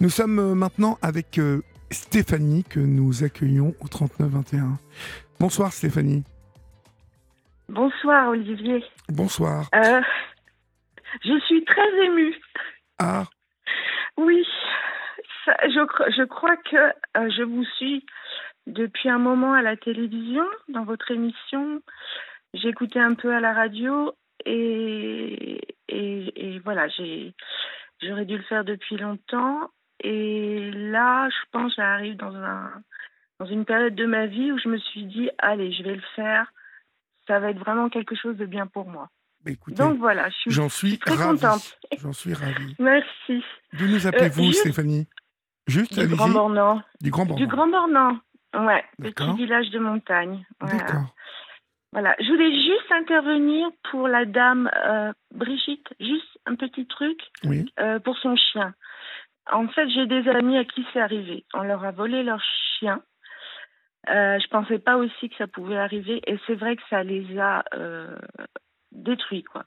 Nous sommes euh, maintenant avec euh, Stéphanie que nous accueillons au 3921. Bonsoir Stéphanie. Bonsoir Olivier. Bonsoir. Euh, je suis très émue. Ah, Oui, ça- je, cro- je crois que euh, je vous suis depuis un moment à la télévision, dans votre émission. J'écoutais un peu à la radio et, et, et voilà, j'ai, j'aurais dû le faire depuis longtemps. Et là, je pense j'arrive dans, un, dans une période de ma vie où je me suis dit, allez, je vais le faire. Ça va être vraiment quelque chose de bien pour moi. bah écoutez, Donc voilà, je suis j'en suis très contente. J'en suis ravi. Merci. D'où nous appelez-vous juste- Stéphanie? Juste, Du. Grand Bornand. Du Grand Du Bornand. Grand Bornand. Ouais, D'accord. petit village de montagne. Voilà. D'accord. Voilà. Je voulais juste intervenir pour la dame euh, Brigitte, juste un petit truc Oui. euh, pour son chien. En fait, j'ai des amis à qui c'est arrivé. On leur a volé leur chien. Euh, je pensais pas aussi que ça pouvait arriver et c'est vrai que ça les a euh, détruits quoi.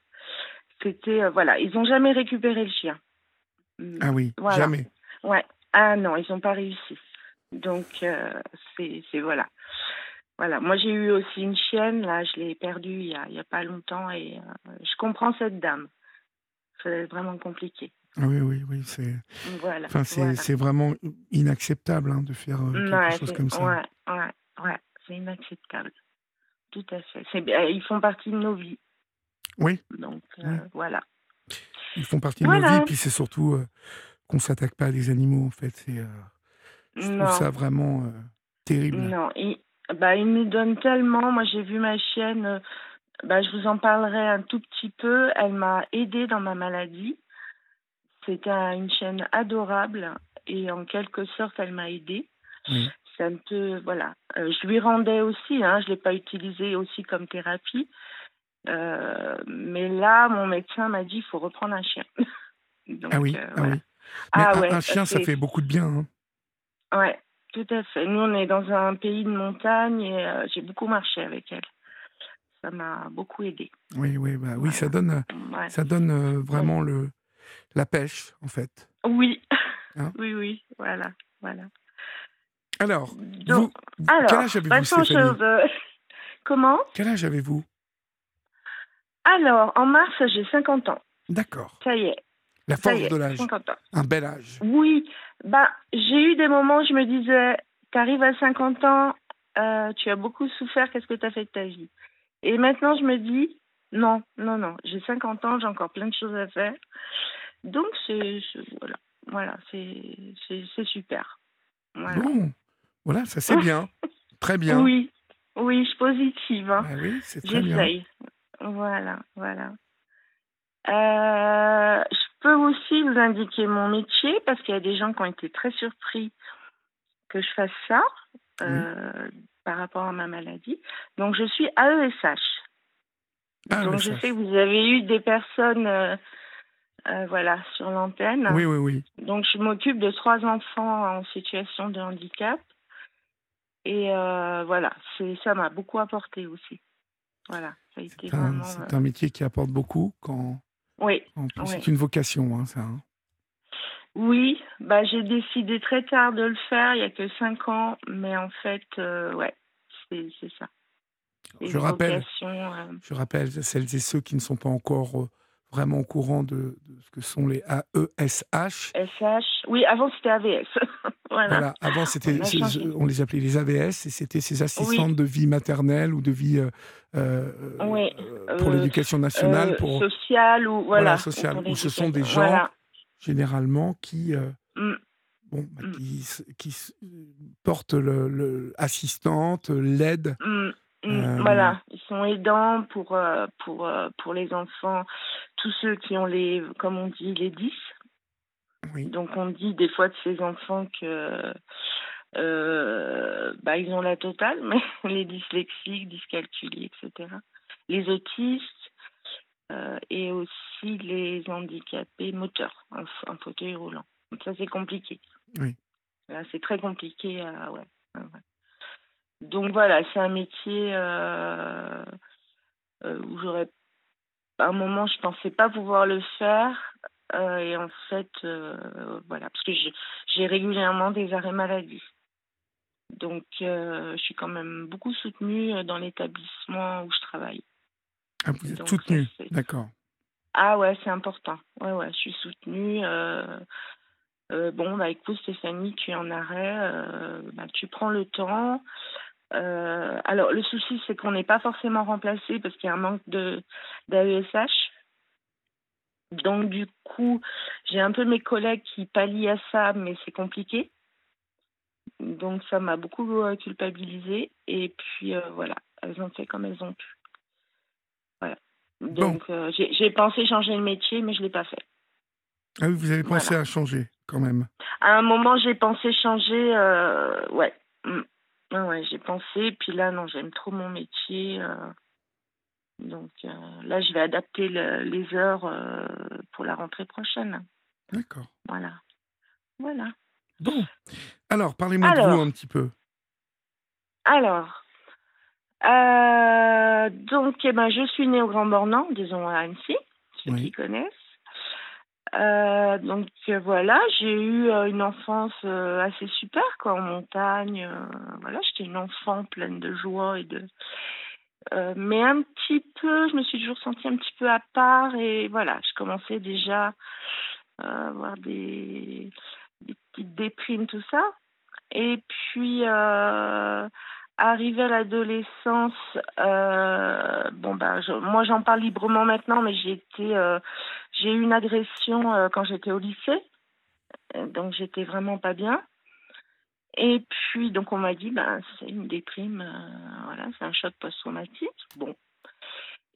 C'était euh, voilà, ils ont jamais récupéré le chien. Ah oui, Voilà. jamais. Ouais. Ah non, ils n'ont pas réussi. Donc, euh, c'est voilà. Voilà. Moi, j'ai eu aussi une chienne. Là, je l'ai perdue il y a, il y a pas longtemps et je comprends cette dame. C'est vraiment compliqué. Oui, oui, oui. C'est Voilà. voilà. vraiment inacceptable hein, de faire euh, quelque Ouais, chose comme ça. Ouais, ouais, ouais. C'est inacceptable. Tout à fait. Bien, Ils font partie de nos vies. Oui. Donc, euh, Ouais. voilà. Ils font partie de nos vies, puis c'est surtout euh, qu'on s'attaque pas à des animaux, en fait. C'est, euh, je trouve ça vraiment euh, terrible. Non, il, bah, il nous donne tellement. Moi, j'ai vu ma chienne, euh, bah, je vous en parlerai un tout petit peu. Elle m'a aidée dans ma maladie. C'était un- une chienne adorable et en quelque sorte, elle m'a aidée. Voilà. Euh, je lui rendais aussi, hein, je ne l'ai pas utilisée aussi comme thérapie. Euh, mais là, mon médecin m'a dit il faut reprendre un chien. Donc, Ah oui, euh, ah voilà. oui. Mais Ah un, ouais, un chien, ça fait beaucoup de bien. hein. Ouais, tout à fait. Nous, on est dans un pays de montagne et euh, j'ai beaucoup marché avec elle. Ça m'a beaucoup aidé. Oui, oui, bah, oui, Voilà. ça donne, Ouais. ça donne vraiment le, la pêche, en fait. Oui, Hein oui, oui, voilà, voilà. Alors, Donc, vous, alors, quel âge avez-vous, Stéphanie Comment Quel âge avez-vous Alors, en mars, j'ai 50 ans. D'accord. Ça y est, La force est, de l'âge. 50 ans. Un bel âge. Oui, bah, j'ai eu des moments où je me disais, t'arrives à 50 ans, euh, tu as beaucoup souffert, qu'est-ce que tu as fait de ta vie? Et maintenant, je me dis, non, non, non, j'ai 50 ans, j'ai encore plein de choses à faire. Donc, c'est, voilà, voilà, c'est, c'est, c'est super. Voilà. Bon, voilà, ça c'est bien. Très bien. Oui, oui, je suis positive. hein. Ah oui, c'est très bien. J'essaye. Voilà, voilà. Euh, je peux aussi vous indiquer mon métier parce qu'il y a des gens qui ont été très surpris que je fasse ça euh, par rapport à ma maladie. Donc, je suis AESH. Ah, Donc, je ça- sais que vous avez eu des personnes euh, euh, voilà, sur l'antenne. Oui, oui, oui. Donc, je m'occupe de trois enfants en situation de handicap. Et euh, voilà, c'est, ça m'a beaucoup apporté aussi. Voilà, ça a été C'est un, vraiment. c'est euh, un métier qui apporte beaucoup quand. Oui, En plus, Oui. c'est une vocation, hein, ça. hein. oui, bah, j'ai décidé très tard de le faire, il n'y a que cinq ans, mais en fait, euh, ouais, c'est, ça. Je rappelle. euh, Je rappelle celles et ceux qui ne sont pas encore vraiment au courant de, de ce que sont les AESH. SH. Oui, avant c'était AVS. voilà. Voilà, avant c'était, On les appelait les AVS et c'était ces assistantes de vie maternelle ou de vie euh, euh, Oui, euh, pour euh, l'éducation nationale, Euh, pour social ou voilà. Voilà, social, ou pour où ce sont des gens Voilà. généralement qui, Mm. bon, bah, Mm. qui, qui portent le, le- assistante, l'aide. Mm, Euh, Voilà, ils sont aidants pour, euh, pour, euh, pour les enfants, tous ceux qui ont les, comme on dit, les 10. Oui. Donc on dit des fois de ces enfants que euh, bah, ils ont la totale, mais les dyslexiques, dyscalculiés, etc. Les autistes euh, et aussi les handicapés moteurs, en, f- en fauteuil roulant. Donc ça c'est compliqué. Oui. Là c'est très compliqué. à- ouais. Donc voilà, c'est un métier euh, euh, où j'aurais à un moment je pensais pas pouvoir le faire et en fait, voilà, parce que j'ai régulièrement des arrêts maladie. Donc, je suis quand même beaucoup soutenue dans l'établissement où je travaille. Ah, vous êtes soutenue, d'accord. Ah ouais, c'est important. Ouais, ouais, je suis soutenue. bon, bah écoute, Stéphanie, tu es en arrêt, bah, tu prends le temps. Euh, alors, le souci, c'est qu'on n'est pas forcément remplacé parce qu'il y a un manque d'AESH. Donc, du coup, j'ai un peu mes collègues qui pallient à ça, mais c'est compliqué. Donc, ça m'a beaucoup euh, culpabilisé. Et puis, euh, voilà, elles ont fait comme elles ont pu. Voilà. Donc, j'ai pensé changer de métier, mais je ne l'ai pas fait. Ah oui, vous avez pensé à changer quand même À un moment, j'ai pensé changer, ouais. Ouais, j'ai pensé. Puis là, non, j'aime trop mon métier. Euh. donc euh, là, je vais adapter les heures euh, pour la rentrée prochaine. D'accord. Voilà. Voilà. Bon. Alors, parlez-moi de vous un petit peu. Alors, donc, eh ben, je suis née au Grand Bornand, disons à Annecy, ceux qui connaissent. Euh, donc euh, voilà, j'ai eu euh, une enfance assez super quoi, en montagne. voilà, j'étais une enfant pleine de joie et de. mais un petit peu, je me suis toujours sentie un petit peu à part et voilà, je commençais déjà à avoir des, des petites déprimes, tout ça. Et puis, Arrivé à l'adolescence, euh, bon bah, moi j'en parle librement maintenant, mais j'ai été, euh, j'ai eu une agression euh, quand j'étais au lycée, donc j'étais vraiment pas bien. Et puis donc on m'a dit, ben c'est une déprime, voilà, c'est un choc post-traumatique. Bon.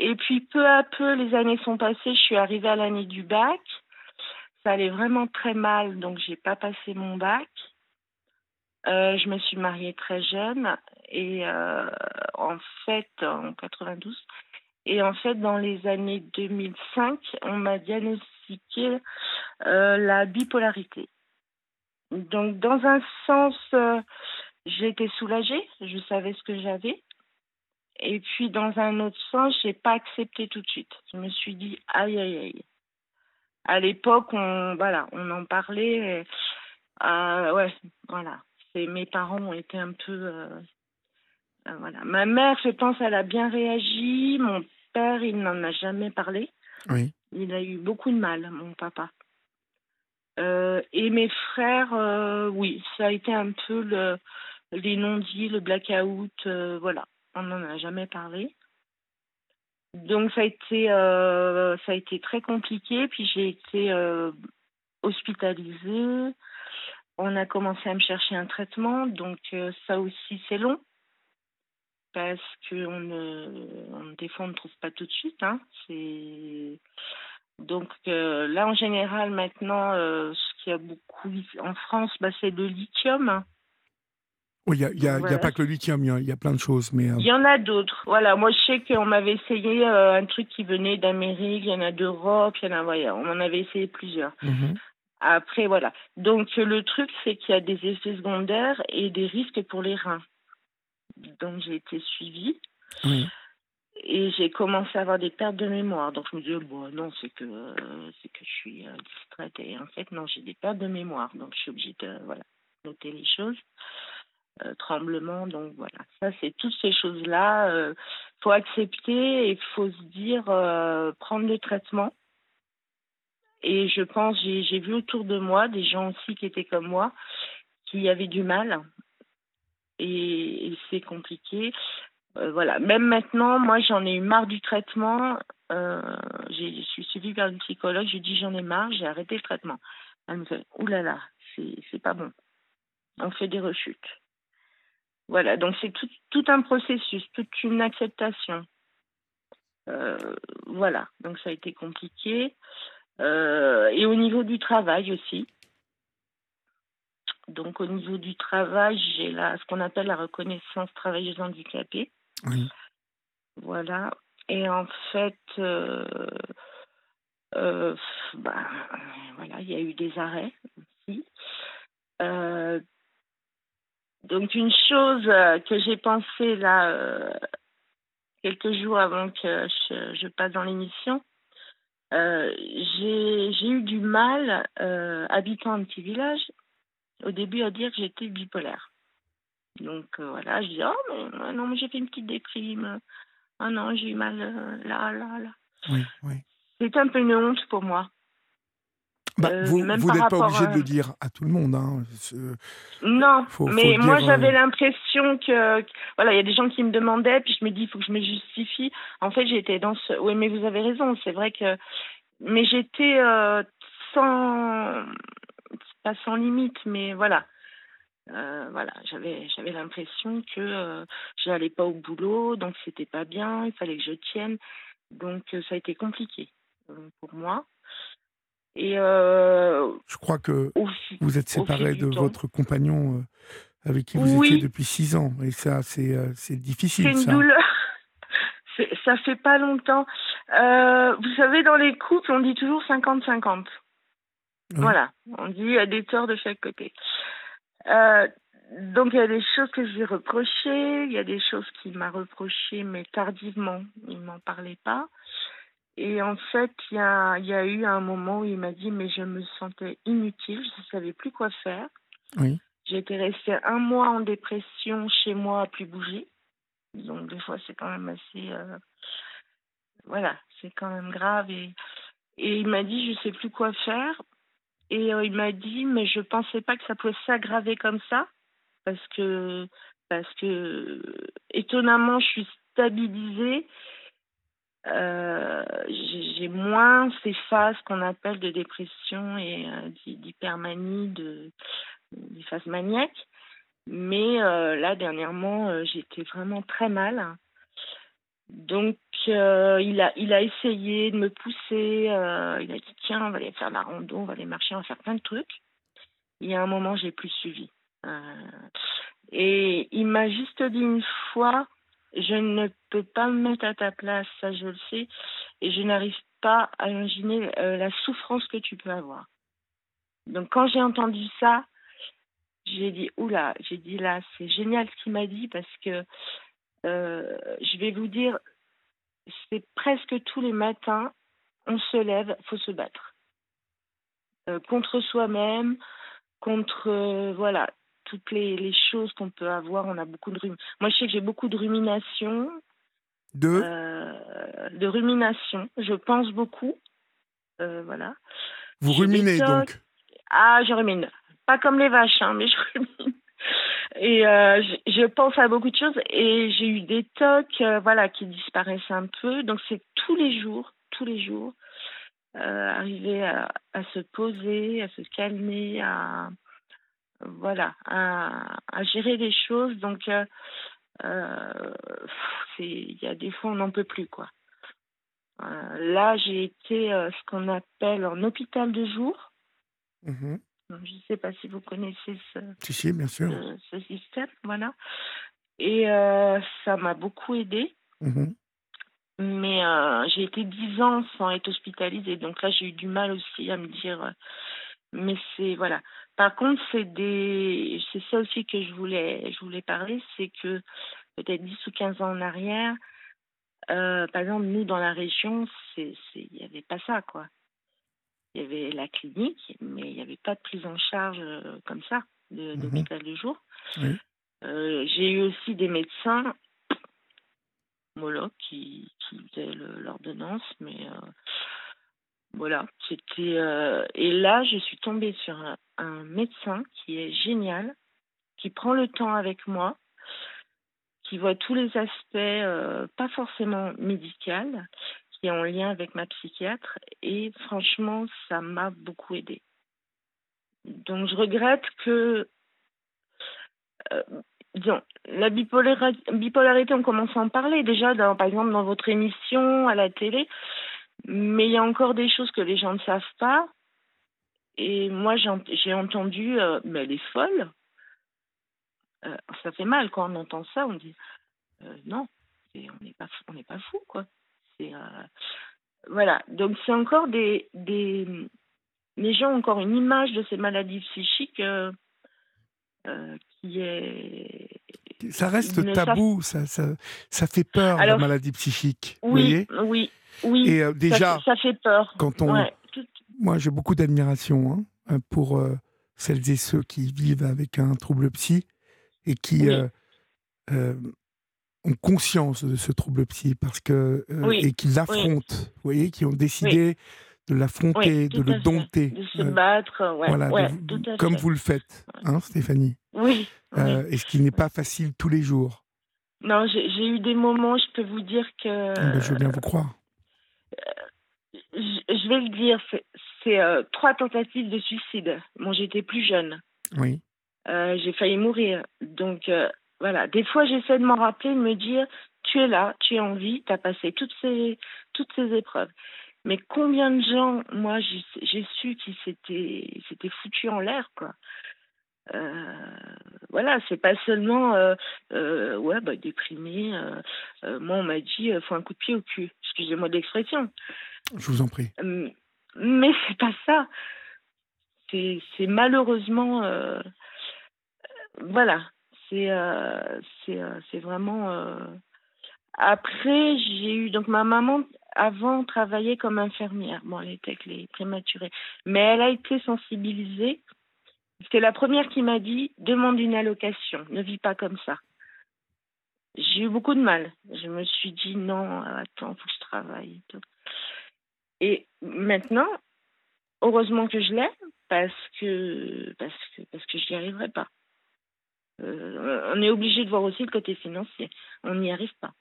Et puis peu à peu, les années sont passées, je suis arrivée à l'année du bac. Ça allait vraiment très mal, donc j'ai pas passé mon bac. Euh, je me suis mariée très jeune et euh, en fait, en 92, et en fait, dans les années 2005, on m'a diagnostiqué euh, la bipolarité. Donc, dans un sens, j'étais soulagée, je savais ce que j'avais. Et puis, dans un autre sens, j'ai pas accepté tout de suite. Je me suis dit, aïe, aïe, aïe. À l'époque, on, voilà, on en parlait. ouais, voilà mes parents ont été un peu. Euh, euh, voilà. Ma mère, je pense, elle a bien réagi. Il n'en a jamais parlé. Oui. Il a eu beaucoup de mal, mon papa. Euh, et mes frères, oui, ça a été un peu le, les non-dits, le blackout, voilà. On n'en a jamais parlé. Donc ça a été, ça a été très compliqué. Puis j'ai été hospitalisée on a commencé à me chercher un traitement, donc euh, ça aussi c'est long parce que on ne, des fois on ne trouve pas tout de suite. Hein. C'est donc euh, là en général maintenant, euh, ce qu'il y a beaucoup en France, bah, c'est le lithium. Oui, il n'y a, a, pas que le lithium, il y, a plein de choses. mais Il y en a d'autres. Voilà, moi je sais qu'on m'avait essayé un truc qui venait d'Amérique, il y en a d'Europe, il y en a, voilà, on en avait essayé plusieurs. Mhm. Après, voilà. Donc, le truc, c'est qu'il y a des effets secondaires et des risques pour les reins. Donc, j'ai été suivie. Et j'ai commencé à avoir des pertes de mémoire. Donc, je me disais, bon, non, c'est que, c'est que je suis euh, distraite. Et en fait, non, j'ai des pertes de mémoire. Donc, je suis obligée de voilà, noter les choses. Euh, tremblement, donc voilà. Ça, c'est toutes ces choses-là. Il euh, faut accepter et il faut se dire, prendre le traitement et je pense, j'ai vu autour de moi des gens aussi qui étaient comme moi, qui avaient du mal. Et, c'est compliqué. Euh, voilà. Même maintenant, moi, j'en ai eu marre du traitement. Euh, je suis suivie par une psychologue. Je dis j'en ai marre, j'ai arrêté le traitement. Elle me fait oulala, là là, c'est pas bon. On fait des rechutes. Voilà, donc c'est tout, un processus, toute une acceptation. Euh, voilà, donc ça a été compliqué. Et au niveau du travail aussi. Donc au niveau du travail, j'ai ce qu'on appelle la reconnaissance travailleuse handicapée. Oui. Voilà. Et en fait, euh, euh, bah, voilà, il y a eu des arrêts aussi. donc une chose que j'ai pensé là quelques jours avant que je passe dans l'émission, j'ai eu du mal, habitant un petit village, au début à dire que j'étais bipolaire. Donc voilà, je dis oh mais non mais j'ai fait une petite déprime. Ah non j'ai eu mal là là là. Oui oui. C'est un peu une honte pour moi. Bah, euh, vous n'êtes pas obligé de le dire à tout le monde. Hein. Non, mais moi j'avais euh, l'impression que, voilà, il y a des gens qui me demandaient, puis je me dis, il faut que je me justifie. En fait, j'étais dans ce. Oui, mais vous avez raison, c'est vrai que. Mais j'étais euh, sans. Pas sans limite, mais voilà. voilà, j'avais j'avais l'impression que je n'allais pas au boulot, donc c'était pas bien, il fallait que je tienne, donc ça a été compliqué pour moi. Et euh, je crois que vous êtes séparé de votre compagnon euh, avec qui vous étiez depuis six ans. Et ça, c'est euh, difficile. C'est une douleur. Ça fait pas longtemps. vous savez, dans les couples, on dit toujours 50-50. Voilà. On dit il y a des torts de chaque côté. donc il y a des choses que je lui ai reprochées, il y a des choses qu'il m'a reprochées, mais tardivement. Il m'en parlait pas. Et en fait, il y a, y a, eu un moment où il m'a dit, mais je me sentais inutile, je ne savais plus quoi faire. Oui. J'étais restée un mois en dépression chez moi à plus bouger. Donc des fois, c'est quand même assez... Euh, voilà, c'est quand même grave. Et, et il m'a dit, je ne sais plus quoi faire. Et euh, il m'a dit, mais je ne pensais pas que ça pouvait s'aggraver comme ça. Parce que, parce que, étonnamment, je suis stabilisée euh, j'ai moins ces phases qu'on appelle de dépression et euh, d'hypermanie, de, des phases maniaques. Mais là, dernièrement, j'étais vraiment très mal. Donc, il, a, il a essayé de me pousser. il a dit Tiens, on va aller faire la rando, on va aller marcher, on va faire plein de trucs. Y a un moment, j'ai plus suivi. et il m'a juste dit une fois je ne peux pas me mettre à ta place, ça je le sais, et je n'arrive pas à imaginer euh, la souffrance que tu peux avoir. Donc quand j'ai entendu ça, j'ai dit oula, j'ai dit là, c'est génial ce qu'il m'a dit parce que euh, je vais vous dire, c'est presque tous les matins, on se lève, faut se battre euh, contre soi-même, contre voilà, toutes les, choses qu'on peut avoir. On a beaucoup de Moi, je sais que j'ai beaucoup de rumination. De? Euh, De rumination. Je pense beaucoup. Euh, voilà. Vous ruminez donc? Ah, je rumine. Pas comme les vaches, hein, mais je rumine. Et euh, je, pense à beaucoup de choses et j'ai eu des tocs voilà, qui disparaissent un peu. Donc c'est tous les jours, tous les jours, arriver à, se poser, à se calmer, à, voilà, à, gérer les choses. Donc, euh, euh, il y a des fois, on n'en peut plus, quoi. Euh, là, j'ai été ce qu'on appelle en hôpital de jour. Mmh je ne sais pas si vous connaissez ce, bien sûr. ce, système, voilà. Et ça m'a beaucoup aidé. Mmh Mais j'ai été dix ans sans être hospitalisée, donc là j'ai eu du mal aussi à me dire. mais c'est voilà, par contre, c'est des, c'est ça aussi que je voulais, je voulais parler, c'est que peut-être 10 ou 15 ans en arrière, euh, par exemple, nous dans la région, il n'y avait pas ça, quoi. Il y avait la clinique, mais il n'y avait pas de prise en charge euh, comme ça, de, mmh d'hôpital de jour. Euh, j'ai eu aussi des médecins homologues qui, qui faisaient l'ordonnance, mais voilà, c'était. Euh, et là, je suis tombée sur un, médecin qui est génial, qui prend le temps avec moi, qui voit tous les aspects, pas forcément médical, qui est en lien avec ma psychiatre. Et franchement, ça m'a beaucoup aidé. Donc, je regrette que. Euh, disons, la bipolarité, on commence à en parler déjà, par exemple, dans votre émission, à la télé. Mais il y a encore des choses que les gens ne savent pas. Et moi, j'ai entendu, euh, mais elle est folle. Euh, ça fait mal quand on entend ça. On dit, non, on n'est pas fou, quoi. C'est voilà. Donc c'est encore des, des, les gens ont encore une image de ces maladies psychiques qui est. Ça reste tabou, ça, ça, ça, fait peur la maladie psychique. Oui, oui. Oui. Et déjà, ça, fait peur. Quand on, moi, j'ai beaucoup d'admiration hein, pour celles et ceux qui vivent avec un trouble psy et qui ont conscience de ce trouble psy parce que et qui l'affrontent, vous voyez, qui ont décidé de l'affronter, de le dompter, de se battre, voilà, comme vous le faites, hein, Stéphanie. Oui. et ce qui n'est pas facile tous les jours. Non, j'ai eu des moments, je peux vous dire que. Ah ben, je veux bien vous croire. je vais le dire, c'est trois tentatives de suicide. Bon, j'étais plus jeune. Oui. j'ai failli mourir. Donc, voilà, des fois j'essaie de m'en rappeler, de me dire, tu es là, tu es en vie, tu as passé toutes ces, toutes ces épreuves. Mais combien de gens, moi, j'ai su qu'ils s'étaient foutus en l'air, quoi. Euh, voilà, c'est pas seulement euh, euh, ouais bah déprimé. moi on m'a dit faut un coup de pied au cul. Excusez-moi de l'expression. Je vous en prie. mais c'est pas ça. C'est malheureusement voilà c'est euh, euh, c'est vraiment. Euh, après, j'ai eu donc ma maman avant travaillait comme infirmière. Bon, elle était avec les prématurés, mais elle a été sensibilisée. C'est la première qui m'a dit demande une allocation, ne vis pas comme ça. J'ai eu beaucoup de mal. Je me suis dit non, attends, faut que je travaille. Et maintenant, heureusement que je l'ai parce que je n'y arriverai pas. Euh, on est obligé de voir aussi le côté financier. On n'y arrive pas.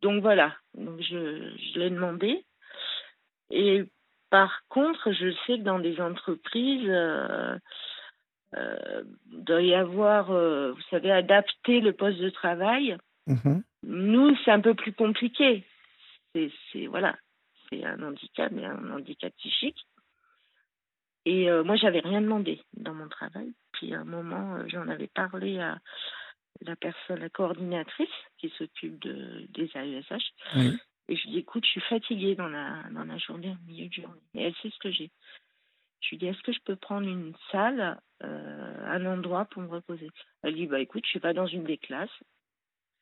Donc voilà, donc je, je l'ai demandé. Et par contre, je sais que dans des entreprises, euh, euh doit y avoir, euh, vous savez, adapter le poste de travail. Mm-hmm. Nous, c'est un peu plus compliqué. C'est voilà, c'est un handicap, mais un handicap psychique. Et moi, j'avais rien demandé dans mon travail à un moment, euh, j'en avais parlé à la personne, la coordinatrice qui s'occupe de, des AESH. Et je lui dis, écoute, je suis fatiguée dans la, dans la journée, au milieu de journée. Et elle sait ce que j'ai. Je lui dis, est-ce que je peux prendre une salle, euh, un endroit pour me reposer? Elle dit, bah écoute, je vais dans une des classes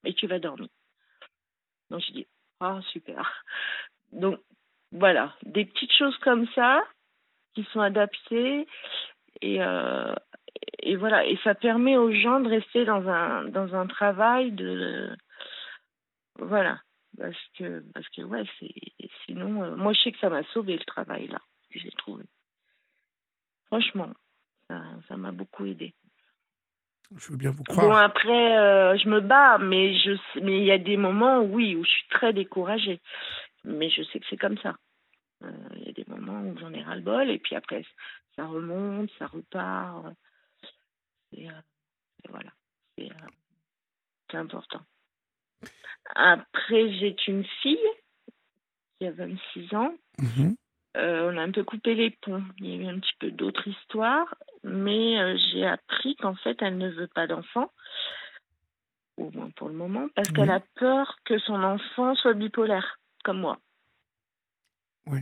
et tu vas dormir. Donc je dis, ah super. Donc voilà, des petites choses comme ça qui sont adaptées et, euh, et voilà, et ça permet aux gens de rester dans un, dans un travail de. Voilà. Parce que, parce que ouais, c'est, sinon, euh, moi je sais que ça m'a sauvé le travail là, que j'ai trouvé. Franchement, ça, m'a beaucoup aidé. Je veux bien vous croire. Bon, après, euh, je me bats, mais je mais il y a des moments, oui, où je suis très découragée. Mais je sais que c'est comme ça. Euh, il y a des moments où j'en ai ras-le-bol, et puis après, ça remonte, ça repart. Et, euh, voilà, euh, c'est important. Après, j'ai une fille qui a 26 ans. Mhm. Euh, on a un peu coupé les ponts. Il y a eu un petit peu d'autres histoires, mais j'ai appris qu'en fait, elle ne veut pas d'enfant, au moins pour le moment, parce qu'elle a peur que son enfant soit bipolaire, comme moi. Oui,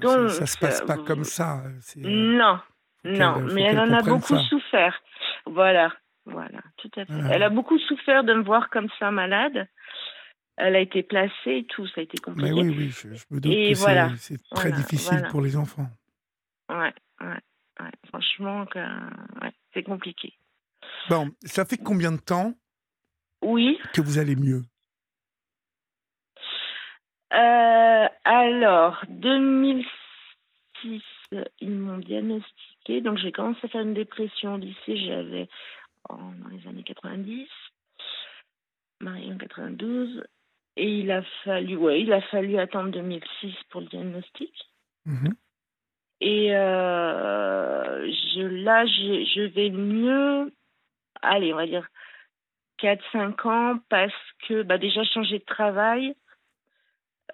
Donc, ça, ne se passe pas comme ça. Non, non, mais elle en a beaucoup souffert. Voilà, voilà, tout à fait. Elle a beaucoup souffert de me voir comme ça malade. Elle a été placée et tout, ça a été compliqué. Mais oui, oui, je, me doute que voilà, c'est très difficile pour les enfants. Ouais, ouais, ouais. franchement, c'est compliqué. Bon, ça fait combien de temps oui. que vous allez mieux? Euh, Alors, 2006, ils m'ont diagnostiqué. Donc, j'ai commencé à faire une dépression au lycée. J'avais dans les années 90, mariée en 92. Et il a fallu, ouais, il a fallu attendre 2006 pour le diagnostic. Mhm. Et euh, je, là, je, je vais mieux. Allez, on va dire 4-5 ans parce que bah, déjà changé de travail.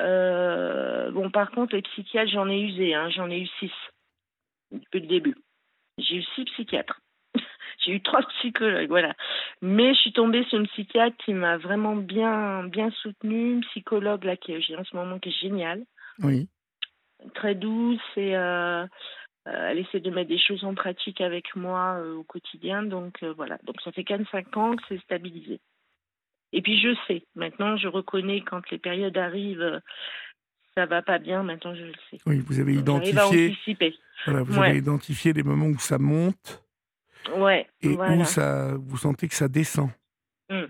Euh, bon, par contre, les psychiatres, j'en ai usé, hein, j'en ai eu six depuis le début. J'ai eu six psychiatres. J'ai eu trois psychologues, voilà. Mais je suis tombée sur une psychiatre qui m'a vraiment bien, bien soutenue, une psychologue là qui j'ai en ce moment qui est géniale. Oui. Très douce et euh, euh, elle essaie de mettre des choses en pratique avec moi au quotidien. Donc voilà. Donc ça fait 4-5 ans que c'est stabilisé. Et puis je sais, maintenant je reconnais quand les périodes arrivent, ça va pas bien, maintenant je le sais. Oui, vous avez identifié. Voilà, vous avez identifié les moments où ça monte. Ouais. Et où ça, vous sentez que ça descend. Mmh.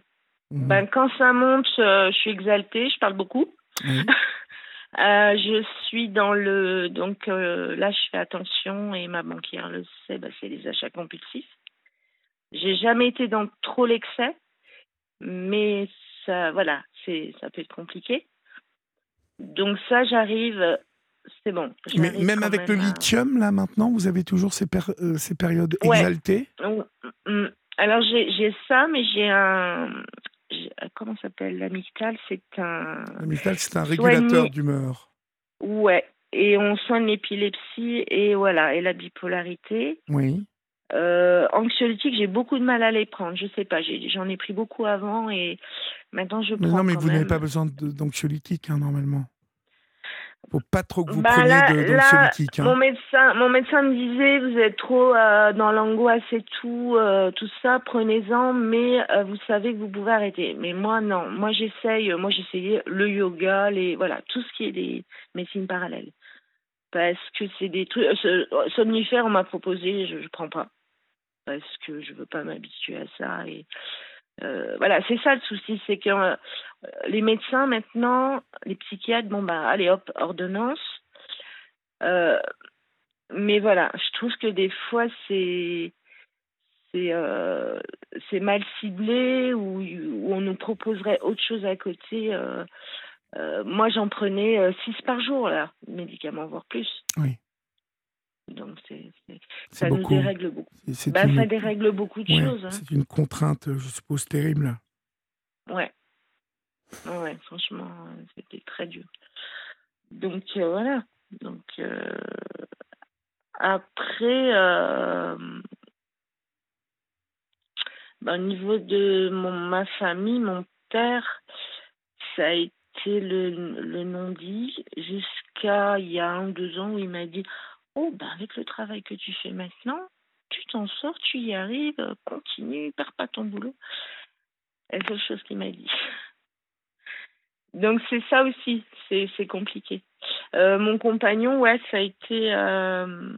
Mmh. Ben, quand ça monte, je suis exaltée, je parle beaucoup. Euh, je suis dans le. Donc euh, là, je fais attention et ma banquière le sait, bah, c'est les achats compulsifs. J'ai jamais été dans trop l'excès, mais ça, voilà, ça peut être compliqué. Donc ça, j'arrive, c'est bon. Mais même avec le lithium, là, maintenant, vous avez toujours ces, euh, ces périodes exaltées? Mm. Alors j'ai ça, mais j'ai un, euh, comment s'appelle? L'amygdale C'est un. L'amygdale, c'est un régulateur d'humeur. Ouais. Et on soigne l'épilepsie et voilà et la bipolarité. Oui. Euh, anxiolytique, j'ai beaucoup de mal à les prendre. Je sais pas, j'en ai, pris beaucoup avant et maintenant je mais prends. Non, mais vous n'avez pas besoin d'anxiolytique hein, normalement faut pas trop que vous bah preniez d'anxiolytiques. Hein. Mon médecin, mon médecin me disait, vous êtes trop euh, dans l'angoisse et tout, euh, tout ça, prenez-en, mais euh, vous savez que vous pouvez arrêter. Mais moi, non. Moi, j'essaye, moi, j'essayais le yoga, les, voilà, tout ce qui est des médecines parallèles. Parce que c'est des trucs, somnifères, on m'a proposé, je, je prends pas. Parce que je veux pas m'habituer à ça et euh, voilà, c'est ça le souci, c'est que euh, les médecins maintenant, les psychiatres, bon bah allez hop, ordonnance. Euh, mais voilà, je trouve que des fois c'est mal ciblé ou, on nous proposerait autre chose à côté. moi, j'en prenais six par jour là, médicaments voire plus. Oui. Donc c'est, ça nous dérègle beaucoup. Bah, Ça dérègle beaucoup de choses. Hein. C'est une contrainte, je suppose, terrible. Ouais. Ouais, franchement, c'était très dur. Donc euh, voilà. Donc euh, après, euh, bah, au niveau de mon, ma famille, mon père, ça a été le, le non-dit jusqu'à il y a un ou deux ans où il m'a dit Oh, ben avec le travail que tu fais maintenant, tu t'en sors, tu y arrives, continue, perds pas ton boulot. C'est la seule chose qu'il m'a dit. Donc c'est ça aussi, c'est compliqué. Euh, mon compagnon, ouais, ça a été... Euh,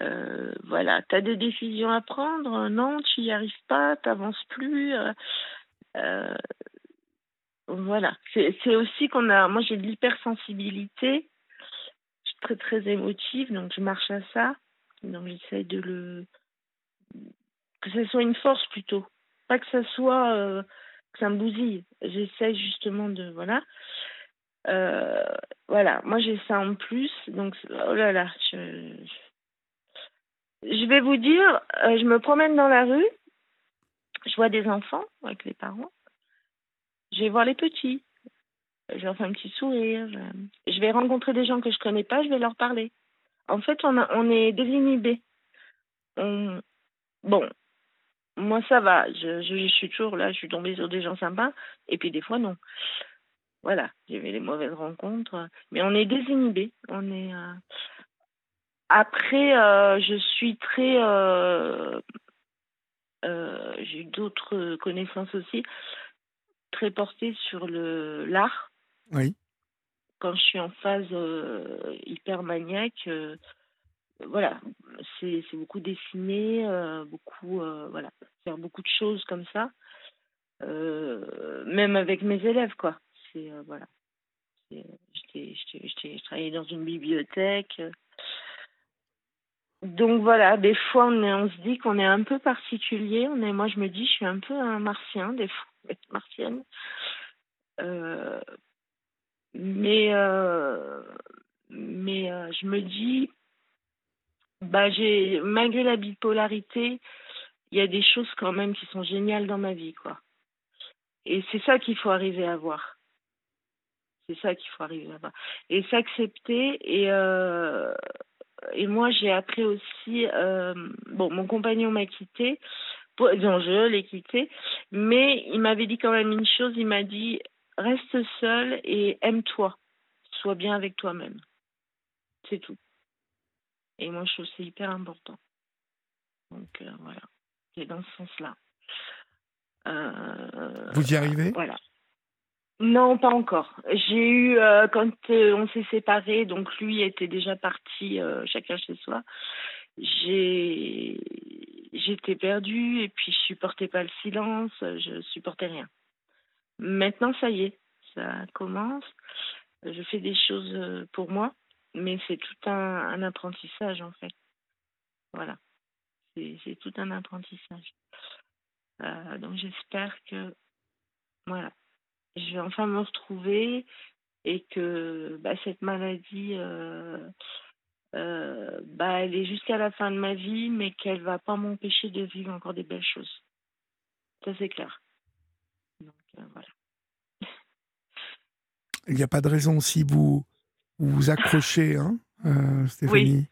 euh, voilà, tu as des décisions à prendre, non, tu n'y arrives pas, tu n'avances plus. voilà, c'est aussi qu'on a... Moi j'ai de l'hypersensibilité très très émotive, donc je marche à ça. Donc j'essaie de le que ce soit une force plutôt, pas que ça soit euh, que ça me bousille. J'essaie justement de voilà. Euh, voilà, moi j'ai ça en plus, donc oh là là, je, je vais vous dire, euh, je me promène dans la rue, je vois des enfants avec les parents, je vais voir les petits, je leur fais un petit sourire. Je... vais rencontrer des gens que je connais pas, je vais leur parler. En fait, on, on est désinhibés. Bon, moi ça va. Je, suis toujours là, je suis tombée sur des gens sympas. Et puis des fois, non. Voilà, j'ai eu les mauvaises rencontres. Mais on est désinhibés. On est. Euh, après, euh, je suis très. Euh, j'ai eu d'autres connaissances aussi très portée sur le l'art. Oui. Quand je suis en phase euh, hyper maniaque, euh, voilà, c'est beaucoup dessiner, euh, beaucoup, voilà, faire beaucoup de choses comme ça, même avec mes élèves, quoi. C'est, voilà. J'étais travaillé dans une bibliothèque. Donc voilà, des fois on, on se dit qu'on est un peu particulier. On est, moi je me dis, je suis un peu un martien, des fois, martienne. Mais euh, mais euh, je me dis, bah j'ai malgré la bipolarité, il y a des choses quand même qui sont géniales dans ma vie, quoi. Et c'est ça qu'il faut arriver à voir. C'est ça qu'il faut arriver à voir. Et s'accepter et euh, et moi j'ai appris aussi bon mon compagnon m'a quitté non je l'ai quitté mais il m'avait dit quand même une chose il m'a dit reste seul et aime-toi. Sois bien avec toi-même. C'est tout. Et moi, je trouve que c'est hyper important. Donc euh, voilà, c'est dans ce sens-là. Vous y arrivez? Voilà. Non, pas encore. J'ai eu, quand on s'est séparés, donc lui était déjà parti chacun chez soi, j'ai j'étais perdue et puis je supportais pas le silence, je supportais rien. Maintenant, ça y est, ça commence. Je fais des choses pour moi, mais c'est tout un, apprentissage en fait. Voilà, c'est tout un apprentissage. Euh, donc j'espère que voilà, je vais enfin me retrouver et que bah, cette maladie euh, euh, bah, elle est jusqu'à la fin de ma vie, mais qu'elle va pas m'empêcher de vivre encore des belles choses. Ça, c'est clair. Euh, voilà. Il n'y a pas de raison si vous vous, accrochez, hein, euh, Stéphanie.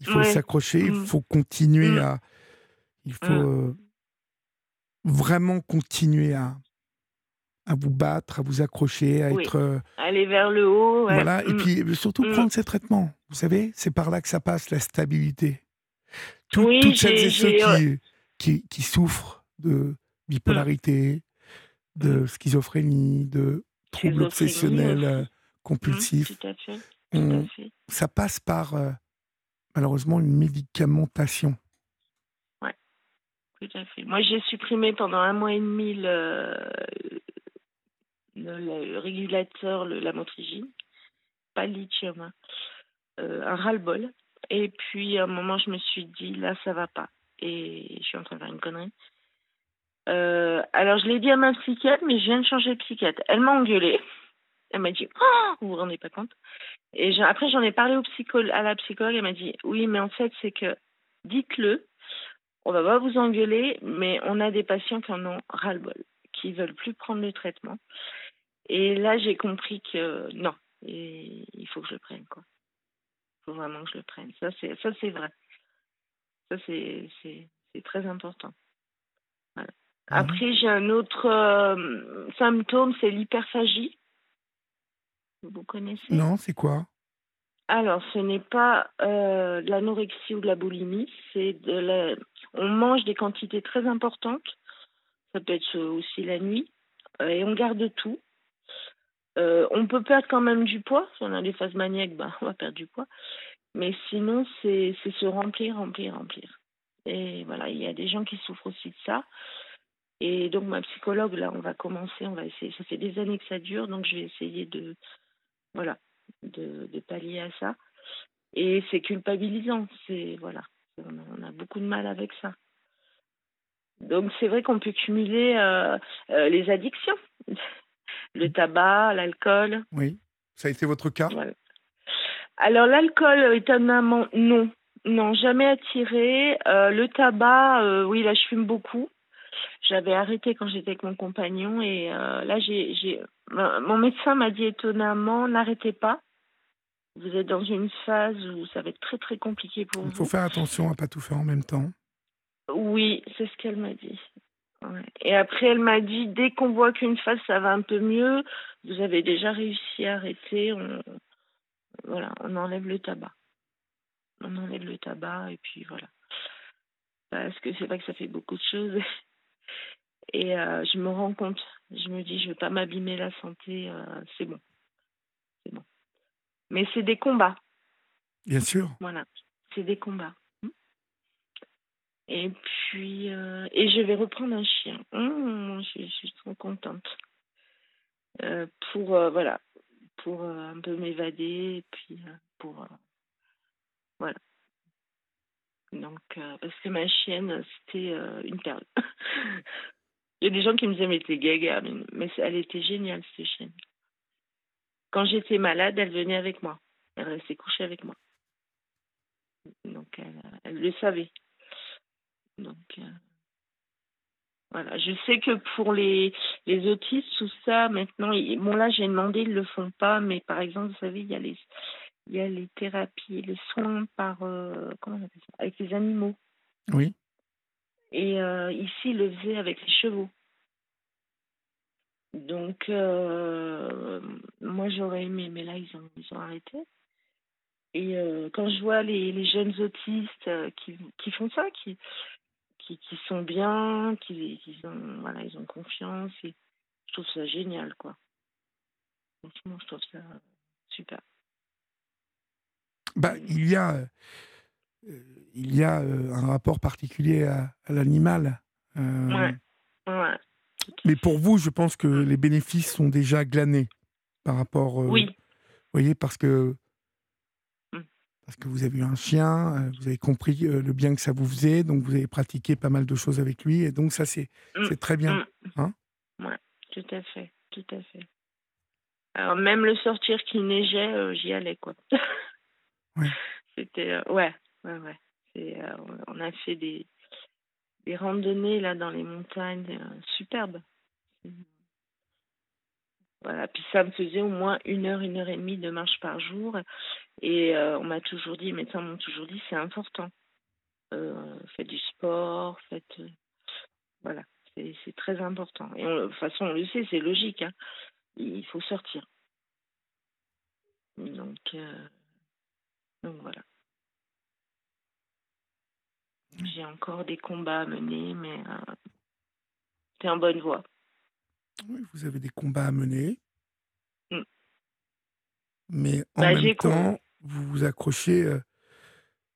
Il faut s'accrocher, il mm. faut continuer mm. à. Il faut mm. vraiment continuer à, à vous battre, à vous accrocher, à être. Euh, Aller vers le haut. Voilà, et puis euh, surtout prendre ces traitements. Vous savez, c'est par là que ça passe, la stabilité. toutes celles et ceux qui, qui, souffrent de bipolarité, de schizophrénie, de troubles obsessionnels euh, compulsifs, ça passe par malheureusement une médicamentation. Ouais, tout à fait. Moi, j'ai supprimé pendant un mois et demi le, le, régulateur, le, la motrigine, pas le lithium, hein. euh, un ras-le-bol. Et puis à un moment, je me suis dit, là, ça va pas. Et je suis en train de faire une connerie. Euh, alors, je l'ai dit à ma psychiatre, mais je viens de changer de psychiatre. Elle m'a engueulée. Elle m'a dit, oh, vous vous rendez pas compte? Et après, j'en ai parlé au à la psychologue. Elle m'a dit, oui, mais en fait, c'est que dites-le, on va pas vous engueuler, mais on a des patients qui en ont ras-le-bol, qui veulent plus prendre le traitement. Et là, j'ai compris que non, il faut que je le prenne, quoi. Il faut vraiment que je le prenne. Ça, c'est, vrai. Ça, c'est très important. Mhm. Après, j'ai un autre euh, symptôme, c'est l'hyperphagie. Vous connaissez? Non, c'est quoi? Alors, ce n'est pas euh, de l'anorexie ou de la boulimie, c'est de la... On mange des quantités très importantes, ça peut être aussi la nuit, euh, et on garde tout. On peut perdre quand même du poids. Si on a des phases maniaques, bah, on va perdre du poids. Mais sinon, c'est se remplir, remplir, remplir. Et voilà, il y a des gens qui souffrent aussi de ça. Et donc, ma psychologue, là, on va commencer, on va essayer. Ça fait des années que ça dure, donc je vais essayer de, voilà, de, de pallier à ça. Et c'est culpabilisant. C'est, voilà, on a, beaucoup de mal avec ça. Donc, c'est vrai qu'on peut cumuler euh, euh, les addictions le tabac, l'alcool. Oui, ça a été votre cas? Alors l'alcool, étonnamment, non. Non, jamais attiré. Euh, le tabac, oui, là je fume beaucoup. J'avais arrêté quand j'étais avec mon compagnon et euh, là j'ai, j'ai, mon médecin m'a dit étonnamment, n'arrêtez pas. Vous êtes dans une phase où ça va être très très compliqué pour vous. Il faut faire attention à pas tout faire en même temps. Oui, c'est ce qu'elle m'a dit. Et après, elle m'a dit dès qu'on voit qu'une phase ça va un peu mieux, vous avez déjà réussi à arrêter, on, voilà, on enlève le tabac. On enlève le tabac et puis voilà. Parce que c'est vrai que ça fait beaucoup de choses. Et euh, je me rends compte, je me dis, je ne vais pas m'abîmer la santé, euh, c'est bon. C'est bon. Mais c'est des combats. Bien sûr. Voilà, c'est des combats. Et puis, euh, et je vais reprendre un chien. Mmh, je, suis trop contente. Pour, voilà, pour un peu m'évader, et puis pour, voilà. Donc, parce que ma chienne, c'était une perle. Il y a des gens qui me disaient, mais t'es gaga, mais, elle était géniale, cette chienne. Quand j'étais malade, elle venait avec moi. Elle restait couchée avec moi. Donc, elle le savait. Donc, euh, voilà. Je sais que pour les, les autistes, tout ça, maintenant, bon, là, j'ai demandé, ils ne le font pas, mais par exemple, vous savez, il y a les, il y a les thérapies, les soins par, euh, comment on appelle ça, avec les animaux. Oui. Et euh, ici, ils le faisaient avec les chevaux. Donc, moi, j'aurais aimé, mais là, ils ont, ils ont arrêté. Et quand je vois les, jeunes autistes qui, font ça, qui, qui, sont bien, qui, ont, voilà, ils ont confiance. Et je trouve ça génial, quoi. Franchement, je trouve ça super. Bah, il y a, euh, il y a euh, un rapport particulier à, l'animal. Euh, ouais, Mais pour vous, je pense que les bénéfices sont déjà glanés par rapport. oui. Vous voyez, parce que mm. parce que vous avez eu un chien, vous avez compris le bien que ça vous faisait, donc vous avez pratiqué pas mal de choses avec lui, et donc ça c'est mm. c'est très bien. Mm. Hein ouais, tout à fait, tout à fait. Alors même le sortir qui neigeait, j'y allais quoi. ouais. C'était ouais, ouais, ouais. Euh, on a fait des, randonnées là dans les montagnes euh, superbes. Voilà, puis ça me faisait au moins une heure, une heure et demie de marche par jour. Et euh, on m'a toujours dit, les médecins m'ont toujours dit, c'est important. faites du sport, faites. voilà, c'est très important. Et de toute façon, on le sait, c'est logique. Hein. Il faut sortir. Donc voilà. J'ai encore des combats à mener, mais euh, c'est en bonne voie. Oui, vous avez des combats à mener. Mm. Mais en bah, même temps, vous vous accrochez, euh,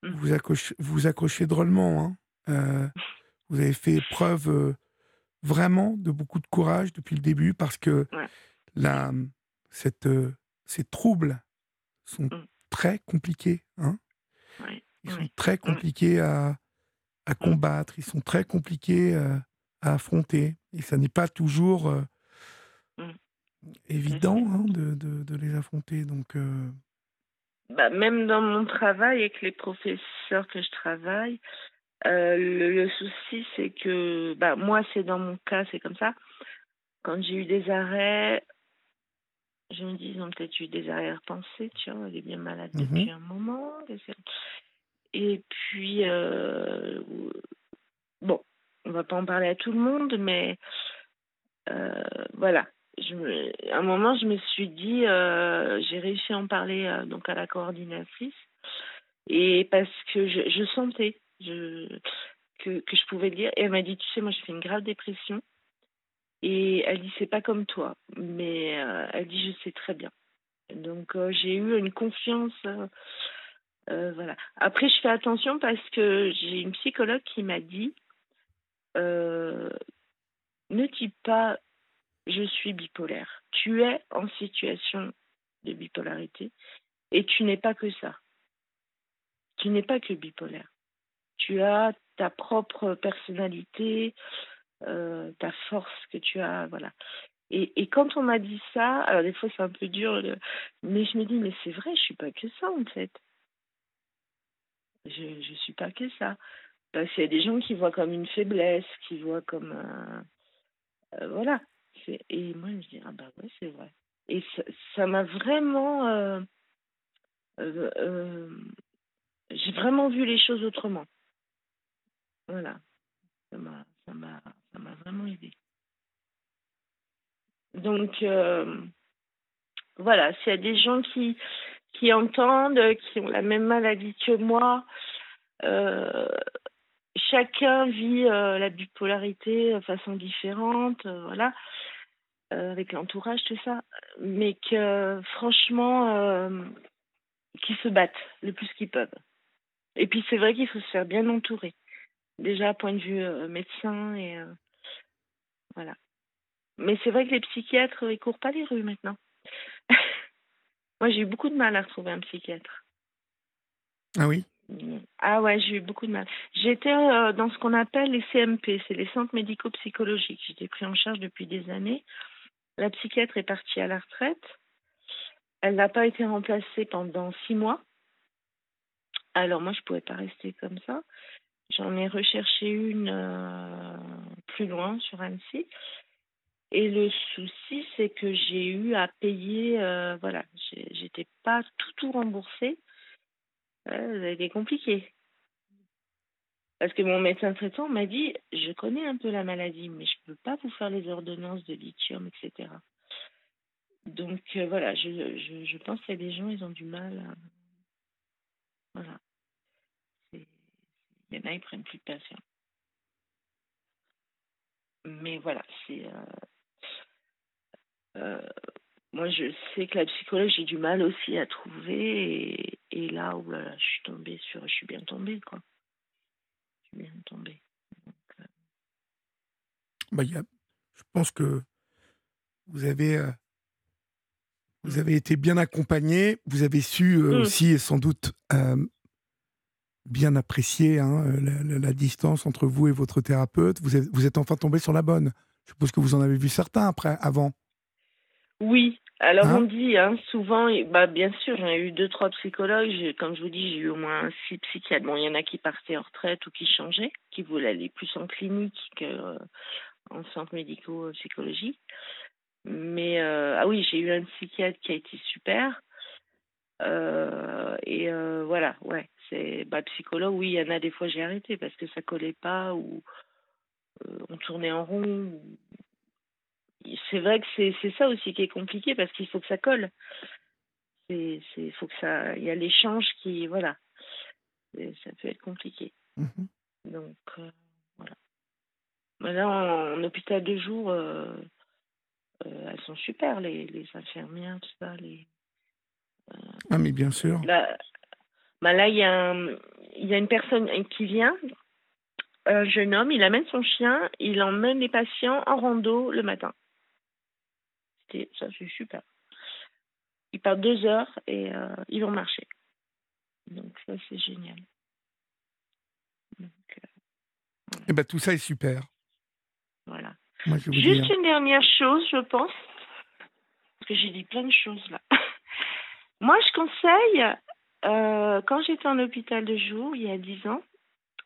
mm. vous accrochez, vous accrochez drôlement. Hein. Euh, vous avez fait preuve vraiment de beaucoup de courage depuis le début parce que la, cette, ces troubles sont mm. très compliqués. Hein. Ils sont très compliqués à, à mmh. combattre, ils sont très compliqués euh, à affronter. Et ça n'est pas toujours euh, mmh. évident hein, de, de, les affronter. Donc, euh, bah, même dans mon travail, avec les professeurs que je travaille, le, souci, c'est que bah, moi, c'est dans mon cas, c'est comme ça. Quand j'ai eu des arrêts, je me dis, ils ont peut-être eu des arrière-pensées, tu vois, elle est bien malade mmh depuis un moment. Et puis, euh, bon, on va pas en parler à tout le monde, mais euh, voilà. À un moment, je me suis dit, euh, j'ai réussi à en parler donc à la coordinatrice, et parce que je, sentais que, je pouvais le dire. Et elle m'a dit, tu sais, moi, je fais une grave dépression. Et elle dit, c'est pas comme toi, mais elle dit, je sais très bien. Donc, j'ai eu une confiance euh, voilà. Après, je fais attention parce que j'ai une psychologue qui m'a dit euh, ne dis pas je suis bipolaire. Tu es en situation de bipolarité et tu n'es pas que ça. Tu n'es pas que bipolaire. Tu as ta propre personnalité, euh, ta force que tu as, voilà. Et, et quand on m'a dit ça, alors des fois c'est un peu dur, mais je me dis mais c'est vrai, je suis pas que ça en fait. Je ne suis pas que ça. Parce qu'il y a des gens qui voient comme une faiblesse, qui voient comme. Euh, voilà. Et moi, je dis, ah bah ouais, c'est vrai. Et ça m'a vraiment. Euh, euh, j'ai vraiment vu les choses autrement. Voilà. Ça m'a vraiment aidé. Donc, voilà, s'il y a des gens qui, qui entendent, qui ont la même maladie que moi. Euh, chacun vit euh, la bipolarité de façon différente, euh, voilà, avec l'entourage, tout ça. Mais que franchement, qui se battent le plus qu'ils peuvent. Et puis c'est vrai qu'il faut se faire bien entourer. Déjà, point de vue médecin et voilà. Mais c'est vrai que les psychiatres, ils courent pas les rues maintenant. Moi, j'ai eu beaucoup de mal à retrouver un psychiatre. Ah oui? Ah ouais, j'ai eu beaucoup de mal. J'étais euh, dans ce qu'on appelle les CMP, c'est les centres médico-psychologiques. J'étais pris en charge depuis des années. La psychiatre est partie à la retraite. Elle n'a pas été remplacée pendant six mois. Alors moi, je ne pouvais pas rester comme ça. J'en ai recherché une euh, plus loin sur Annecy. Et le souci, c'est que j'ai eu à payer, euh, voilà, j'étais pas tout tout remboursé. ça a été compliqué. Parce que mon médecin traitant m'a dit, je connais un peu la maladie, mais je ne peux pas vous faire les ordonnances de lithium, etc. Donc euh, voilà, je, pense qu'il y a des gens, ils ont du mal. Voilà. Il y en a, ils prennent plus de patients. mais voilà, c'est. Moi, je sais que la psychologue, j'ai du mal aussi à trouver. Et, là, où je suis tombée sur. Je suis bien tombée, quoi. Je suis bien tombée. Bah, y a, je pense que vous avez, vous avez été bien accompagné. Vous avez su mmh. aussi, sans doute, bien apprécié hein, la, distance entre vous et votre thérapeute. Vous êtes, vous êtes enfin tombé sur la bonne. Je suppose que vous en avez vu certains après, avant. Oui, alors hein? on dit hein, souvent, bah, bien sûr, j'en ai eu deux, trois psychologues. Comme je vous dis, j'ai eu au moins six psychiatres. Bon, il y en a qui partaient en retraite ou qui changeaient, qui voulaient aller plus en clinique qu'en euh, centre médico-psychologie. Mais euh, ah oui, j'ai eu un psychiatre qui a été super. Euh, et voilà, ouais c'est bah, psychologue, oui, il y en a des fois j'ai arrêté parce que ça collait pas ou on tournait en rond. C'est vrai que c'est ça aussi qui est compliqué parce qu'il faut que ça colle. C'est faut que ça, il y a l'échange qui, voilà, ça peut être compliqué. Mmh Donc euh, voilà. Maintenant en, hôpital de jour, euh, elles sont super les, les infirmières, tout ça, les. ah mais bien sûr. Bah, là, il y, a il y a une personne qui vient, un jeune homme, il amène son chien, il emmène les patients en rando le matin. Ça, c'est super. Ils partent deux heures et euh, ils vont marcher. Donc, ça, c'est génial. Donc, euh, eh ben, tout ça est super. Voilà. Juste une dernière chose, je pense, parce que j'ai dit plein de choses là. Moi, je conseille euh, quand j'étais en hôpital de jour, il y a 10 ans,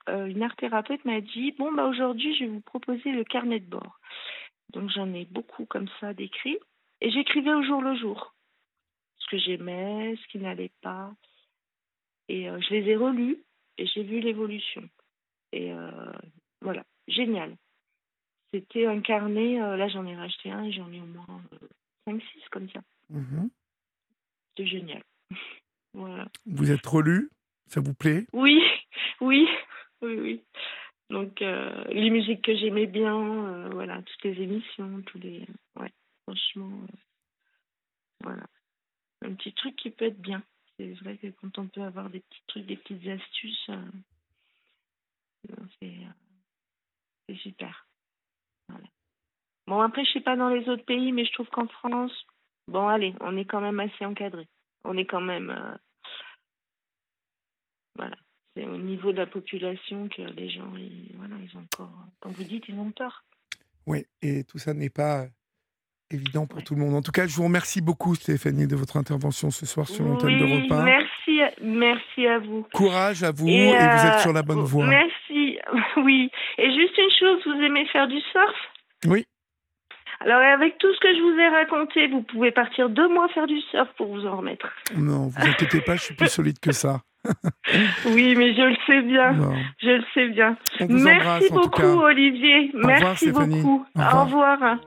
une art thérapeute m'a dit Bon, bah, aujourd'hui, je vais vous proposer le carnet de bord. Donc, j'en ai beaucoup comme ça d'écrits. Et j'écrivais au jour le jour ce que j'aimais, ce qui n'allait pas. Et euh, je les ai relus et j'ai vu l'évolution. Et voilà, génial. C'était un carnet, là j'en ai racheté un et j'en ai au moins 5-6 comme ça. Mmh C'est génial. Vous êtes relu? Ça vous plaît? Oui, oui, oui, oui. Donc, euh, les musiques que j'aimais bien, euh, voilà, toutes les émissions, tous les. Ouais, franchement, euh, voilà. Un petit truc qui peut être bien. C'est vrai que quand on peut avoir des petits trucs, des petites astuces, c'est super. Voilà. Bon, après, je sais pas dans les autres pays, mais je trouve qu'en France, bon, allez, on est quand même assez encadré. On est quand même voilà. C'est au niveau de la population que les gens, ils, voilà, ils ont encore, comme vous dites, ils ont peur. Oui, et tout ça n'est pas évident pour tout le monde. En tout cas, je vous remercie beaucoup, Stéphanie, de votre intervention ce soir sur l'antenne de repas. Merci, merci à vous. Courage à vous, et, vous êtes sur la bonne voie. Merci, oui. Et juste une chose, vous aimez faire du surf? Oui. Alors, avec tout ce que je vous ai raconté, vous pouvez partir deux mois faire du surf pour vous en remettre. Non, vous inquiétez pas, je suis plus solide que ça. Oui, mais je le sais bien. Je le sais bien. Merci beaucoup, Olivier. Merci beaucoup. Au revoir.